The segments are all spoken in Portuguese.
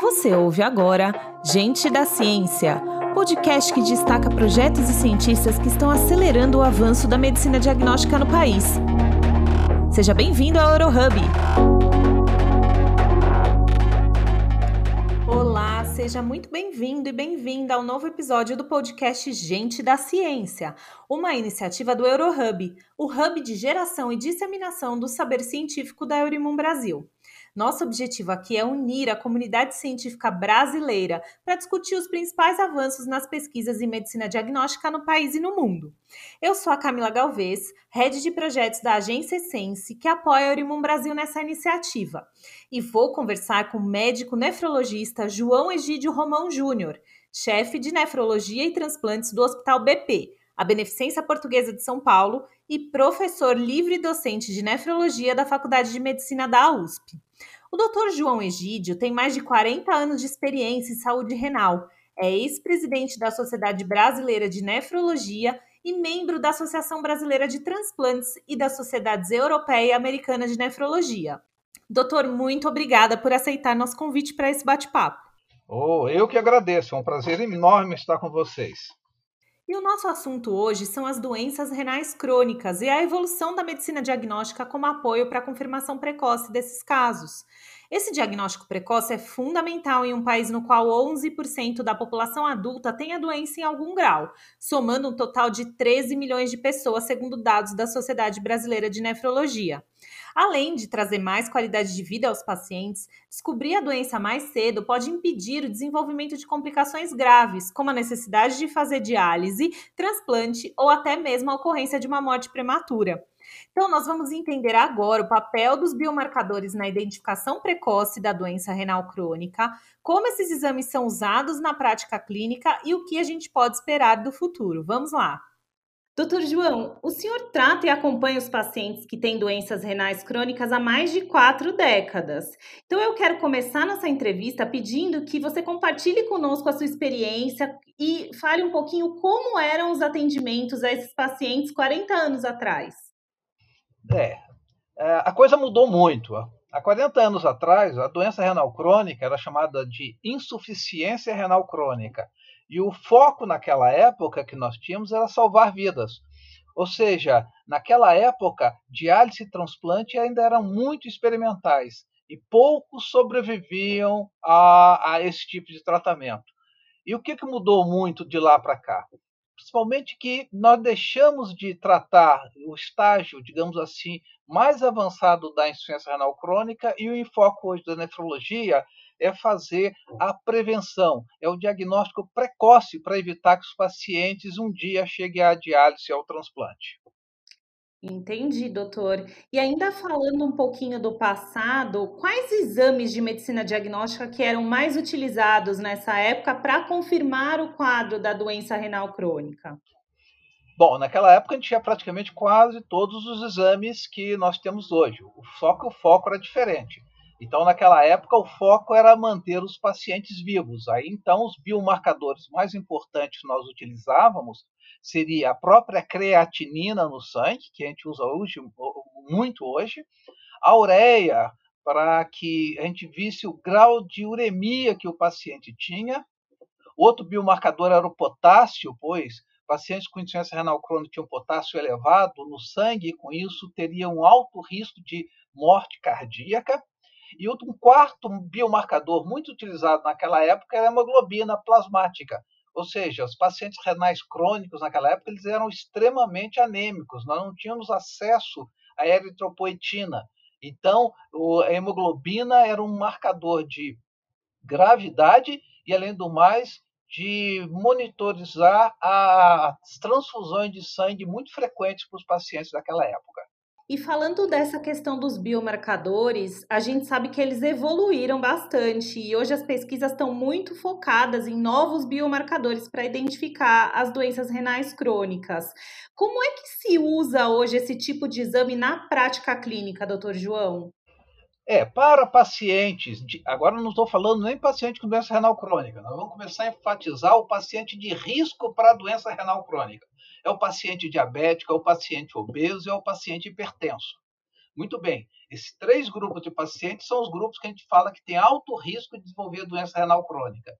Você ouve agora Gente da Ciência, podcast que destaca projetos e cientistas que estão acelerando o avanço da medicina diagnóstica no país. Seja bem-vindo ao Eurohub. Olá, seja muito bem-vindo e bem-vinda ao novo episódio do podcast Gente da Ciência, uma iniciativa do Eurohub, o hub de geração e disseminação do saber científico da Eurimum Brasil. Nosso objetivo aqui é unir a comunidade científica brasileira para discutir os principais avanços nas pesquisas em medicina diagnóstica no país e no mundo. Eu sou a Camila Galvez, head de projetos da agência Essence, que apoia a Eurimum Brasil nessa iniciativa. E vou conversar com o médico nefrologista João Egídio Romão Júnior, chefe de nefrologia e transplantes do Hospital BP a Beneficência Portuguesa de São Paulo e professor livre docente de nefrologia da Faculdade de Medicina da USP. O Dr. João Egídio tem mais de 40 anos de experiência em saúde renal, é ex-presidente da Sociedade Brasileira de Nefrologia e membro da Associação Brasileira de Transplantes e das Sociedades Europeia e Americana de Nefrologia. Doutor, muito obrigada por aceitar nosso convite para esse bate-papo. Oh, eu que agradeço, é um prazer enorme estar com vocês. E o nosso assunto hoje são as doenças renais crônicas e a evolução da medicina diagnóstica como apoio para a confirmação precoce desses casos. Esse diagnóstico precoce é fundamental em um país no qual 11% da população adulta tem a doença em algum grau, somando um total de 13 milhões de pessoas, segundo dados da Sociedade Brasileira de Nefrologia. Além de trazer mais qualidade de vida aos pacientes, descobrir a doença mais cedo pode impedir o desenvolvimento de complicações graves, como a necessidade de fazer diálise, transplante ou até mesmo a ocorrência de uma morte prematura. Então, nós vamos entender agora o papel dos biomarcadores na identificação precoce da doença renal crônica, como esses exames são usados na prática clínica e o que a gente pode esperar do futuro. Vamos lá! Doutor João, o senhor trata e acompanha os pacientes que têm doenças renais crônicas há mais de quatro décadas. Então, eu quero começar nossa entrevista pedindo que você compartilhe conosco a sua experiência e fale um pouquinho como eram os atendimentos a esses pacientes 40 anos atrás. É, é a coisa mudou muito. Há 40 anos atrás, a doença renal crônica era chamada de insuficiência renal crônica. E o foco naquela época que nós tínhamos era salvar vidas. Ou seja, naquela época, diálise e transplante ainda eram muito experimentais e poucos sobreviviam a, a esse tipo de tratamento. E o que, que mudou muito de lá para cá? Principalmente que nós deixamos de tratar o estágio, digamos assim, mais avançado da insuficiência renal crônica e o enfoque hoje da nefrologia é fazer a prevenção, é o diagnóstico precoce para evitar que os pacientes um dia cheguem à diálise ao transplante. Entendi, doutor. E ainda falando um pouquinho do passado, quais exames de medicina diagnóstica que eram mais utilizados nessa época para confirmar o quadro da doença renal crônica? Bom, naquela época a gente tinha praticamente quase todos os exames que nós temos hoje, só que o foco era diferente. Então, naquela época, o foco era manter os pacientes vivos. Aí, então, os biomarcadores mais importantes que nós utilizávamos seria a própria creatinina no sangue, que a gente usa hoje, muito hoje, a ureia, para que a gente visse o grau de uremia que o paciente tinha. Outro biomarcador era o potássio, pois pacientes com insuficiência renal crônica tinham potássio elevado no sangue e, com isso, teriam um alto risco de morte cardíaca. E um quarto biomarcador muito utilizado naquela época era a hemoglobina plasmática. Ou seja, os pacientes renais crônicos naquela época eles eram extremamente anêmicos, nós não tínhamos acesso à eritropoetina. Então, a hemoglobina era um marcador de gravidade e, além do mais, de monitorizar as transfusões de sangue muito frequentes para os pacientes daquela época. E falando dessa questão dos biomarcadores, a gente sabe que eles evoluíram bastante e hoje as pesquisas estão muito focadas em novos biomarcadores para identificar as doenças renais crônicas. Como é que se usa hoje esse tipo de exame na prática clínica, doutor João? É, para pacientes, de, agora não estou falando nem paciente com doença renal crônica, nós vamos começar a enfatizar o paciente de risco para doença renal crônica é o paciente diabético, é o paciente obeso, é o paciente hipertenso. Muito bem, esses três grupos de pacientes são os grupos que a gente fala que tem alto risco de desenvolver doença renal crônica.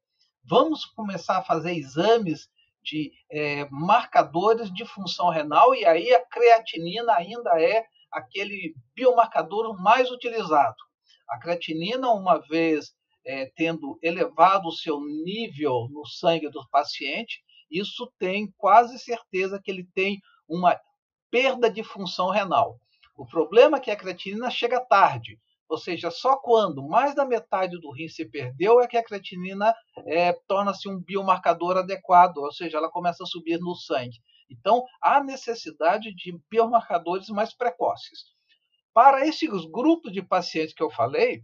Vamos começar a fazer exames de é, marcadores de função renal, e aí a creatinina ainda é aquele biomarcador mais utilizado. A creatinina, uma vez é, tendo elevado o seu nível no sangue do paciente, isso tem quase certeza que ele tem uma perda de função renal. O problema é que a creatinina chega tarde, ou seja, só quando mais da metade do rim se perdeu é que a creatinina é, torna-se um biomarcador adequado, ou seja, ela começa a subir no sangue. Então, há necessidade de biomarcadores mais precoces. Para esses grupos de pacientes que eu falei,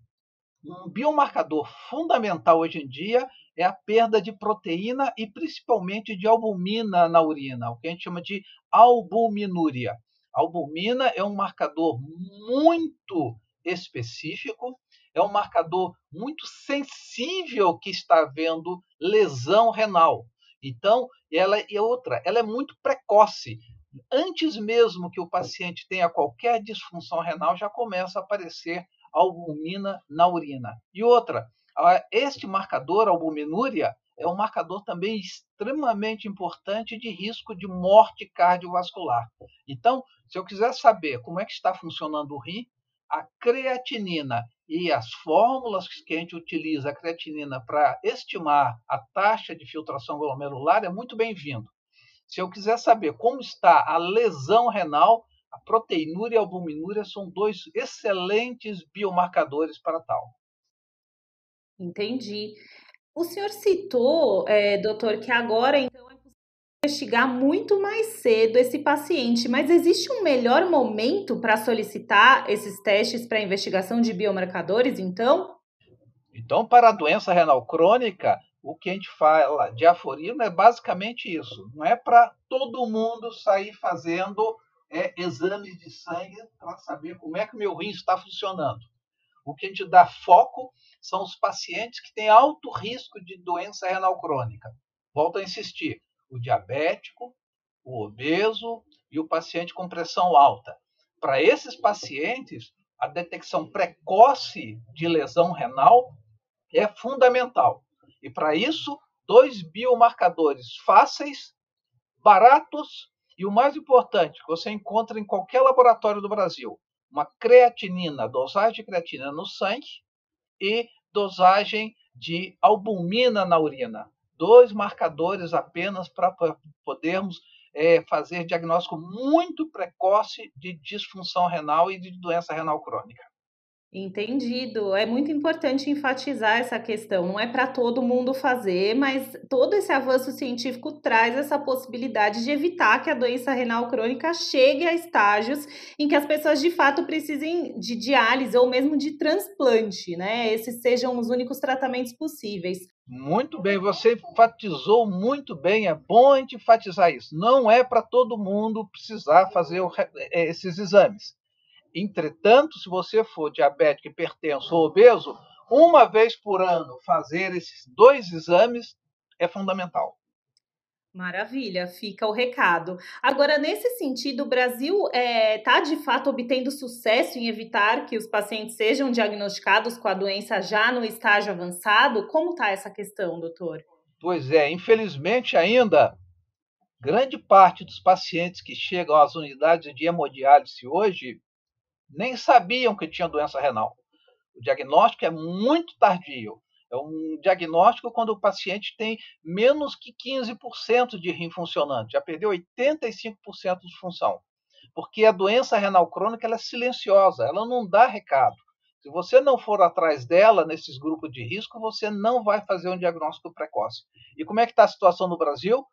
um biomarcador fundamental hoje em dia é a perda de proteína e principalmente de albumina na urina, o que a gente chama de albuminúria. A albumina é um marcador muito específico, é um marcador muito sensível que está havendo lesão renal. Então, ela é outra, ela é muito precoce. Antes mesmo que o paciente tenha qualquer disfunção renal, já começa a aparecer albumina na urina. E outra, este marcador, albuminúria, é um marcador também extremamente importante de risco de morte cardiovascular. Então, se eu quiser saber como é que está funcionando o rim, a creatinina e as fórmulas que a gente utiliza a creatinina para estimar a taxa de filtração glomerular é muito bem-vindo. Se eu quiser saber como está a lesão renal, a proteinúria e a albuminúria são dois excelentes biomarcadores para tal. Entendi. O senhor citou, é, doutor, que agora então é possível investigar muito mais cedo esse paciente, mas existe um melhor momento para solicitar esses testes para investigação de biomarcadores, então? Então, para a doença renal crônica, o que a gente fala de aforismo é basicamente isso. Não é para todo mundo sair fazendo é, exames de sangue para saber como é que o meu rim está funcionando. O que a gente dá foco são os pacientes que têm alto risco de doença renal crônica. Volto a insistir: o diabético, o obeso e o paciente com pressão alta. Para esses pacientes, a detecção precoce de lesão renal é fundamental. E para isso, dois biomarcadores fáceis, baratos e o mais importante, que você encontra em qualquer laboratório do Brasil, uma creatinina, dosagem de creatinina no sangue e dosagem de albumina na urina. Dois marcadores apenas para podermos é, fazer diagnóstico muito precoce de disfunção renal e de doença renal crônica. Entendido. É muito importante enfatizar essa questão. Não é para todo mundo fazer, mas todo esse avanço científico traz essa possibilidade de evitar que a doença renal crônica chegue a estágios em que as pessoas de fato precisem de diálise ou mesmo de transplante, né? Esses sejam os únicos tratamentos possíveis. Muito bem, você enfatizou muito bem. É bom enfatizar isso. Não é para todo mundo precisar fazer esses exames. Entretanto, se você for diabético, hipertenso ou obeso, uma vez por ano fazer esses dois exames é fundamental. Maravilha, fica o recado. Agora, nesse sentido, o Brasil está é, tá, de fato obtendo sucesso em evitar que os pacientes sejam diagnosticados com a doença já no estágio avançado? Como está essa questão, doutor? Pois é, infelizmente ainda, grande parte dos pacientes que chegam às unidades de hemodiálise hoje nem sabiam que tinham doença renal. O diagnóstico é muito tardio. É um diagnóstico quando o paciente tem menos que 15% de rim funcionante, já perdeu 85% de função. Porque a doença renal crônica é silenciosa, ela não dá recado. Se você não for atrás dela nesses grupos de risco, você não vai fazer um diagnóstico precoce. E como é que está a situação no Brasil?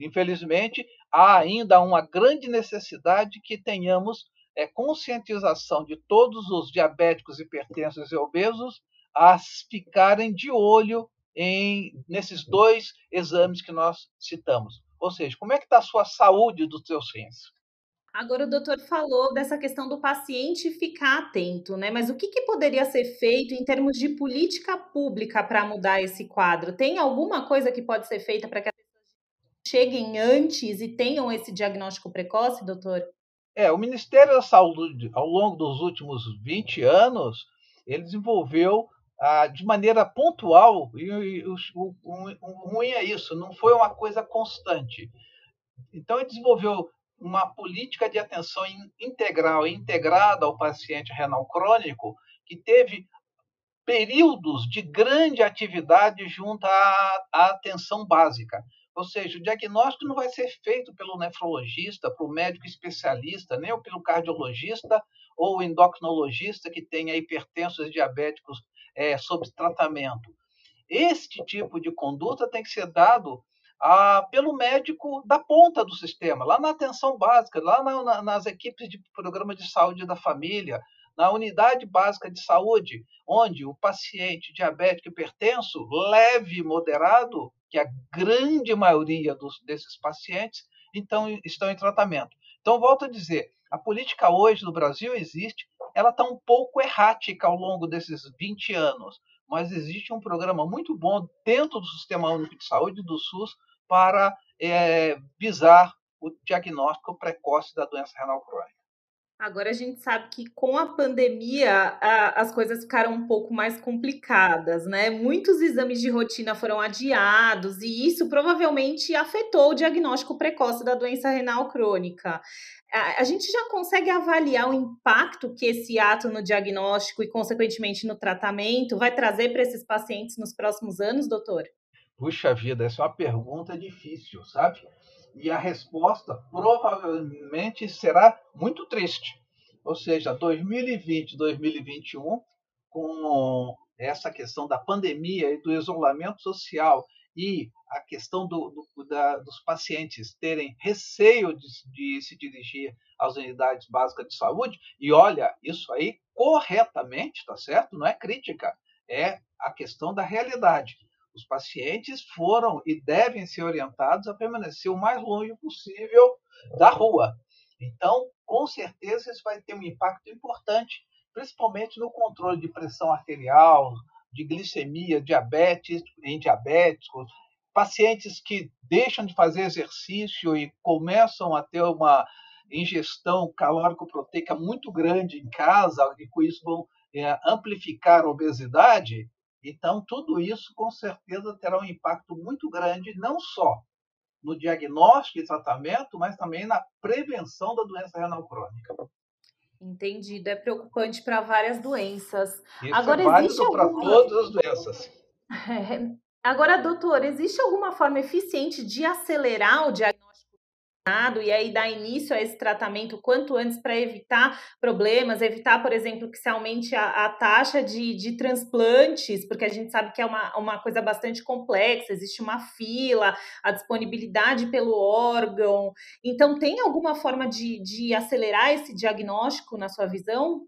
Infelizmente, há ainda uma grande necessidade que tenhamos é, conscientização de todos os diabéticos, hipertensos e obesos a ficarem de olho em, nesses dois exames que nós citamos. Ou seja, como é que está a sua saúde dos seus rins? Agora o doutor falou dessa questão do paciente ficar atento, né? Mas o que, que poderia ser feito em termos de política pública para mudar esse quadro? Tem alguma coisa que pode ser feita para que as pessoas cheguem antes e tenham esse diagnóstico precoce, doutor? É, o Ministério da Saúde, ao longo dos últimos 20 anos, ele desenvolveu ah, de maneira pontual, e, e o, o, o, ruim é isso, não foi uma coisa constante. Então, ele desenvolveu uma política de atenção integral e integrada ao paciente renal crônico, que teve períodos de grande atividade junto à, à atenção básica. Ou seja, o diagnóstico não vai ser feito pelo nefrologista, pelo médico especialista, nem pelo cardiologista ou endocrinologista que tenha hipertensos e diabéticos é, sob tratamento. Este tipo de conduta tem que ser dado ah, pelo médico da ponta do sistema, lá na atenção básica, lá na, na, nas equipes de programa de saúde da família, na unidade básica de saúde, onde o paciente diabético hipertenso, leve e moderado, que a grande maioria dos, desses pacientes então, estão em tratamento. Então, volto a dizer, a política hoje no Brasil existe, ela está um pouco errática ao longo desses 20 anos, mas existe um programa muito bom dentro do Sistema Único de Saúde do SUS para é, visar o diagnóstico precoce da doença renal crônica. Agora a gente sabe que com a pandemia a, as coisas ficaram um pouco mais complicadas, né? Muitos exames de rotina foram adiados e isso provavelmente afetou o diagnóstico precoce da doença renal crônica. A, a gente já consegue avaliar o impacto que esse ato no diagnóstico e, consequentemente, no tratamento vai trazer para esses pacientes nos próximos anos, doutor? Puxa vida, essa é uma pergunta difícil, sabe? E a resposta provavelmente será muito triste. Ou seja, 2020, 2021, com essa questão da pandemia e do isolamento social e a questão do, do, da, dos pacientes terem receio de, de, se dirigir às unidades básicas de saúde, e olha, isso aí corretamente, tá certo? Não é crítica, é a questão da realidade. Os pacientes foram e devem ser orientados a permanecer o mais longe possível da rua. Então, com certeza, isso vai ter um impacto importante, principalmente no controle de pressão arterial, de glicemia, diabetes em diabéticos, pacientes que deixam de fazer exercício e começam a ter uma ingestão calórico-proteica muito grande em casa, e com isso vão é, amplificar a obesidade, então, tudo isso com certeza terá um impacto muito grande, não só no diagnóstico e tratamento, mas também na prevenção da doença renal crônica. Entendido. É preocupante para várias doenças. Isso Agora, é válido para todas as doenças. É. Agora, doutor, existe alguma forma eficiente de acelerar o diagnóstico? E aí dar início a esse tratamento quanto antes para evitar problemas, evitar, por exemplo, que se aumente a, a, taxa de, de transplantes, porque a gente sabe que é uma, uma coisa bastante complexa, existe uma fila, a disponibilidade pelo órgão. Então, tem alguma forma de, de acelerar esse diagnóstico na sua visão?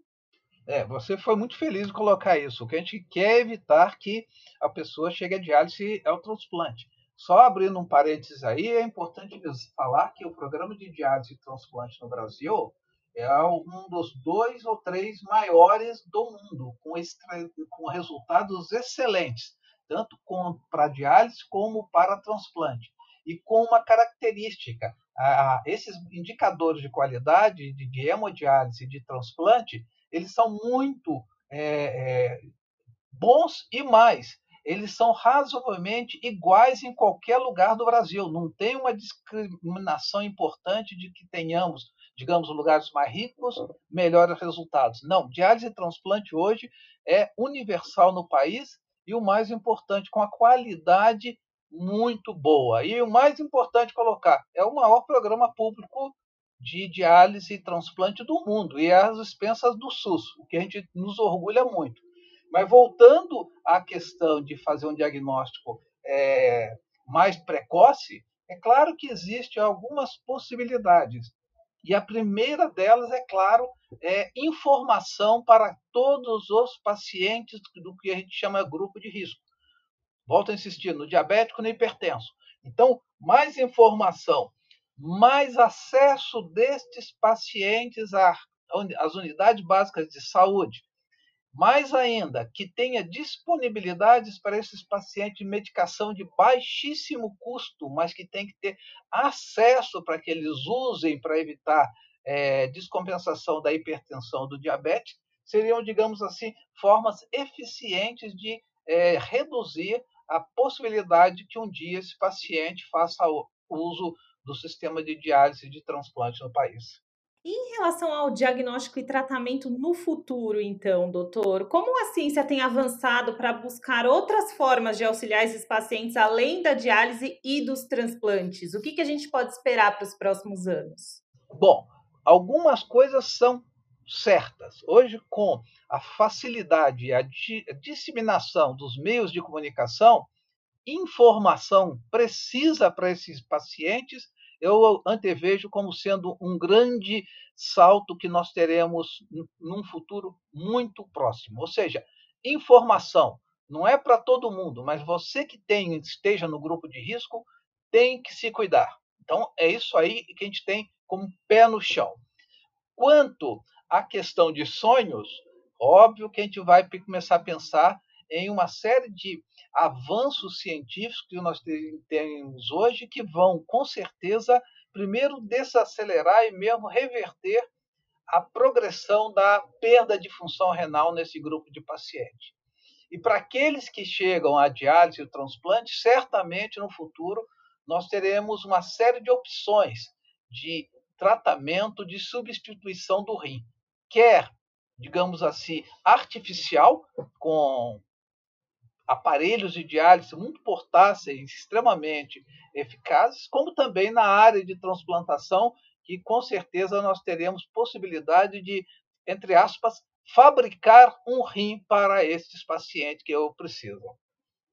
É, você foi muito feliz em colocar isso. O que a gente quer evitar que a pessoa chegue a diálise ao transplante. Só abrindo um parênteses aí, é importante falar que o programa de diálise e transplante no Brasil é um dos dois ou três maiores do mundo, com, com resultados excelentes, tanto para diálise como para transplante. E com uma característica, esses indicadores de qualidade de, de hemodiálise e de transplante, eles são muito é, é, bons e mais eles são razoavelmente iguais em qualquer lugar do Brasil. Não tem uma discriminação importante de que tenhamos, digamos, lugares mais ricos, melhores resultados. Não, diálise e transplante hoje é universal no país e o mais importante, com a qualidade muito boa. E o mais importante colocar, é o maior programa público de diálise e transplante do mundo e é às expensas do SUS, o que a gente nos orgulha muito. Mas voltando à questão de fazer um diagnóstico é, mais precoce, é claro que existem algumas possibilidades. E a primeira delas, é claro, é informação para todos os pacientes do que a gente chama grupo de risco. Volto a insistir, no diabético no hipertenso. Então, mais informação, mais acesso destes pacientes às unidades básicas de saúde, mais ainda, que tenha disponibilidades para esses pacientes de medicação de baixíssimo custo, mas que tem que ter acesso para que eles usem para evitar é, descompensação da hipertensão do diabetes, seriam, digamos assim, formas eficientes de é, reduzir a possibilidade que um dia esse paciente faça uso do sistema de diálise de transplante no país. Em relação ao diagnóstico e tratamento no futuro, então, doutor, como a ciência tem avançado para buscar outras formas de auxiliar esses pacientes além da diálise e dos transplantes? O que, que a gente pode esperar para os próximos anos? Bom, algumas coisas são certas. Hoje, com a facilidade e a disseminação dos meios de comunicação, informação precisa para esses pacientes eu antevejo como sendo um grande salto que nós teremos num futuro muito próximo. Ou seja, informação não é para todo mundo, mas você que tem esteja no grupo de risco tem que se cuidar. Então é isso aí que a gente tem como pé no chão. Quanto à questão de sonhos, óbvio que a gente vai começar a pensar em uma série de avanços científicos que nós temos hoje que vão, com certeza, primeiro desacelerar e mesmo reverter a progressão da perda de função renal nesse grupo de pacientes. E para aqueles que chegam à diálise e transplante, certamente no futuro nós teremos uma série de opções de tratamento de substituição do rim, quer, digamos assim, artificial, com aparelhos de diálise muito portáteis, extremamente eficazes, como também na área de transplantação, que com certeza nós teremos possibilidade de, entre aspas, fabricar um rim para esses pacientes que eu preciso.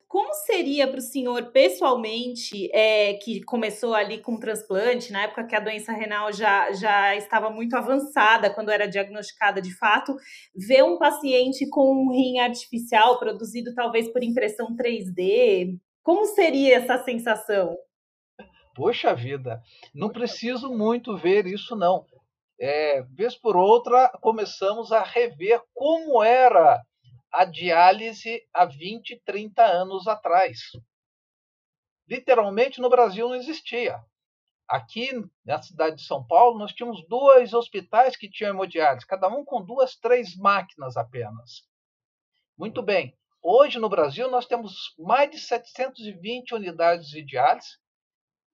Como seria para o senhor pessoalmente, é, que começou ali com transplante, na época que a doença renal já, já estava muito avançada, quando era diagnosticada de fato, ver um paciente com um rim artificial produzido talvez por impressão 3D? Como seria essa sensação? Poxa vida, não preciso muito ver isso não. É, vez por outra, começamos a rever como era a diálise há 20, 30 anos atrás. Literalmente no Brasil não existia. Aqui na cidade de São Paulo, nós tínhamos dois hospitais que tinham hemodiálise, cada um com duas, três máquinas apenas. Muito bem. Hoje no Brasil nós temos mais de 720 unidades de diálise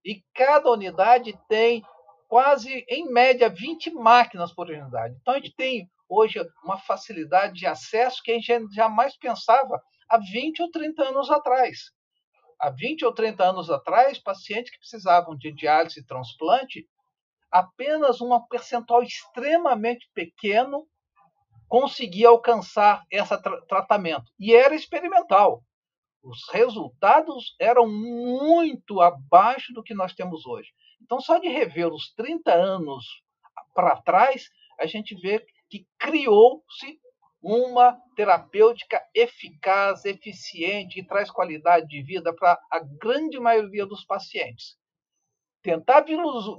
e cada unidade tem quase, em média, 20 máquinas por unidade. Então a gente tem hoje uma facilidade de acesso que a gente jamais pensava há 20 ou 30 anos atrás. Há 20 ou 30 anos atrás, pacientes que precisavam de diálise e transplante, apenas um percentual extremamente pequeno conseguia alcançar esse tra tratamento. E era experimental. Os resultados eram muito abaixo do que nós temos hoje. Então, só de rever os 30 anos para trás, a gente vê que criou-se uma terapêutica eficaz, eficiente, que traz qualidade de vida para a grande maioria dos pacientes. Tentar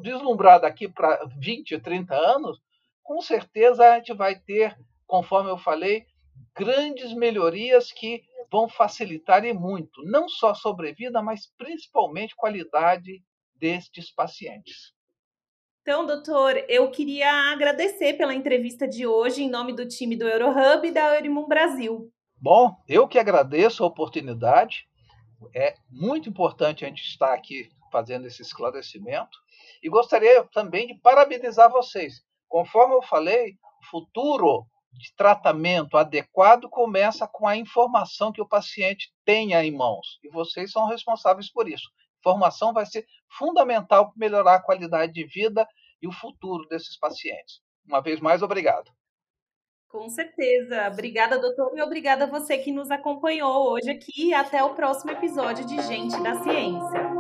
vislumbrar daqui para 20, 30 anos, com certeza a gente vai ter, conforme eu falei, grandes melhorias que vão facilitar e muito, não só sobrevida, mas principalmente qualidade destes pacientes. Então, doutor, eu queria agradecer pela entrevista de hoje em nome do time do EuroHub e da Eurimum Brasil. Bom, eu que agradeço a oportunidade. É muito importante a gente estar aqui fazendo esse esclarecimento. E gostaria também de parabenizar vocês. Conforme eu falei, o futuro de tratamento adequado começa com a informação que o paciente tenha em mãos. E vocês são responsáveis por isso. Informação vai ser fundamental para melhorar a qualidade de vida e o futuro desses pacientes. Uma vez mais, obrigado. Com certeza. Obrigada, doutor, e obrigada a você que nos acompanhou hoje aqui. Até o próximo episódio de Gente da Ciência.